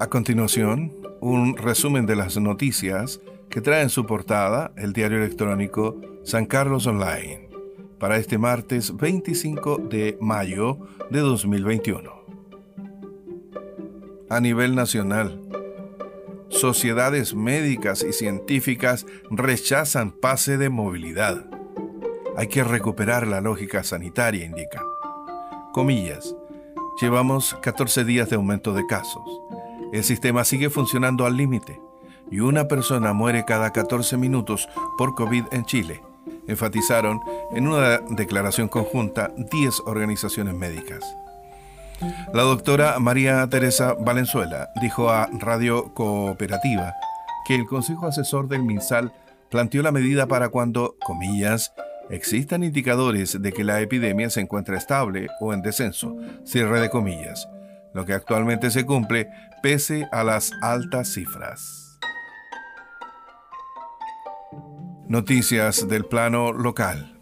A continuación, un resumen de las noticias que trae en su portada el diario electrónico San Carlos Online para este martes 25 de mayo de 2021. A nivel nacional, sociedades médicas y científicas rechazan pase de movilidad. Hay que recuperar la lógica sanitaria, indican. Comillas, llevamos 14 días de aumento de casos. El sistema sigue funcionando al límite y una persona muere cada 14 minutos por COVID en Chile, enfatizaron en una declaración conjunta 10 organizaciones médicas. La doctora María Teresa Valenzuela dijo a Radio Cooperativa que el Consejo Asesor del MinSal planteó la medida para cuando, comillas, Existan indicadores de que la epidemia se encuentra estable o en descenso, cierre de comillas, lo que actualmente se cumple pese a las altas cifras. Noticias del plano local.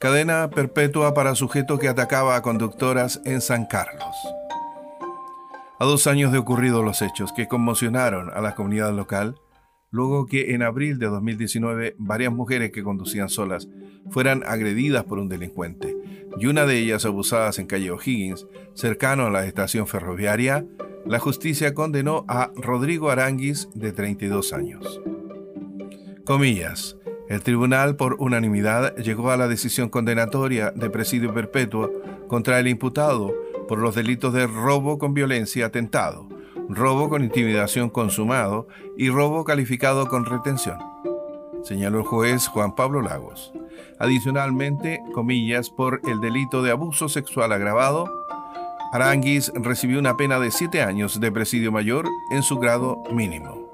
Cadena perpetua para sujeto que atacaba a conductoras en San Carlos. A dos años de ocurridos los hechos que conmocionaron a la comunidad local, luego que en abril de 2019 varias mujeres que conducían solas fueran agredidas por un delincuente y una de ellas abusadas en calle O'Higgins, cercano a la estación ferroviaria, la justicia condenó a Rodrigo Aranguis de 32 años. Comillas. El tribunal por unanimidad llegó a la decisión condenatoria de presidio perpetuo contra el imputado por los delitos de robo con violencia atentado, robo con intimidación consumado y robo calificado con retención, señaló el juez Juan Pablo Lagos. Adicionalmente, comillas, por el delito de abuso sexual agravado, Aranguis recibió una pena de siete años de presidio mayor en su grado mínimo.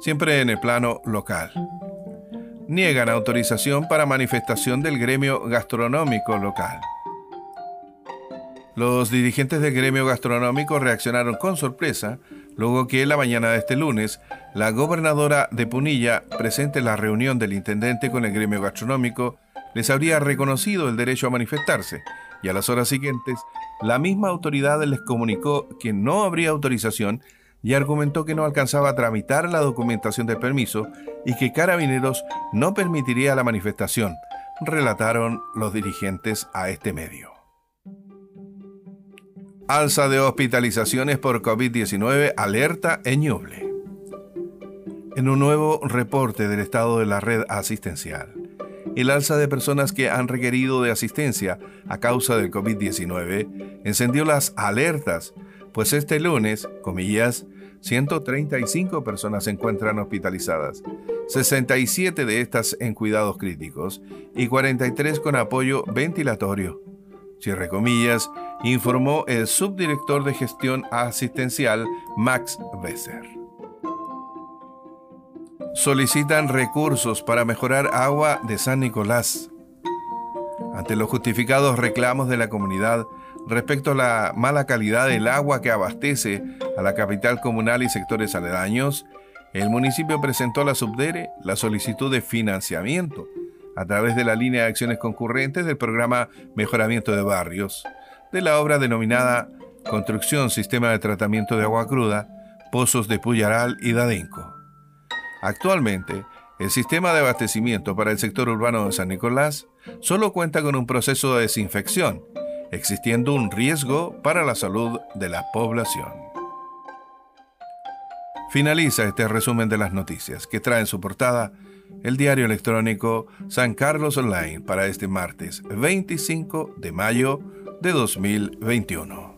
Siempre en el plano local. Niegan autorización para manifestación del gremio gastronómico local. Los dirigentes del gremio gastronómico reaccionaron con sorpresa luego que la mañana de este lunes la gobernadora de Punilla, presente en la reunión del intendente con el gremio gastronómico, les habría reconocido el derecho a manifestarse y a las horas siguientes la misma autoridad les comunicó que no habría autorización y argumentó que no alcanzaba a tramitar la documentación del permiso y que Carabineros no permitiría la manifestación, relataron los dirigentes a este medio. Alza de hospitalizaciones por COVID-19 alerta en Ñuble. En un nuevo reporte del estado de la red asistencial, el alza de personas que han requerido de asistencia a causa del COVID-19 encendió las alertas, pues este lunes, comillas, 135 personas se encuentran hospitalizadas, 67 de estas en cuidados críticos y 43 con apoyo ventilatorio cierre comillas, informó el subdirector de gestión asistencial Max Besser. Solicitan recursos para mejorar agua de San Nicolás. Ante los justificados reclamos de la comunidad respecto a la mala calidad del agua que abastece a la capital comunal y sectores aledaños, el municipio presentó a la Subdere la solicitud de financiamiento a través de la línea de acciones concurrentes del programa Mejoramiento de Barrios, de la obra denominada Construcción Sistema de Tratamiento de Agua Cruda, Pozos de Puyaral y Dadenco. Actualmente, el sistema de abastecimiento para el sector urbano de San Nicolás solo cuenta con un proceso de desinfección, existiendo un riesgo para la salud de la población. Finaliza este resumen de las noticias que trae en su portada el diario electrónico San Carlos Online para este martes 25 de mayo de 2021.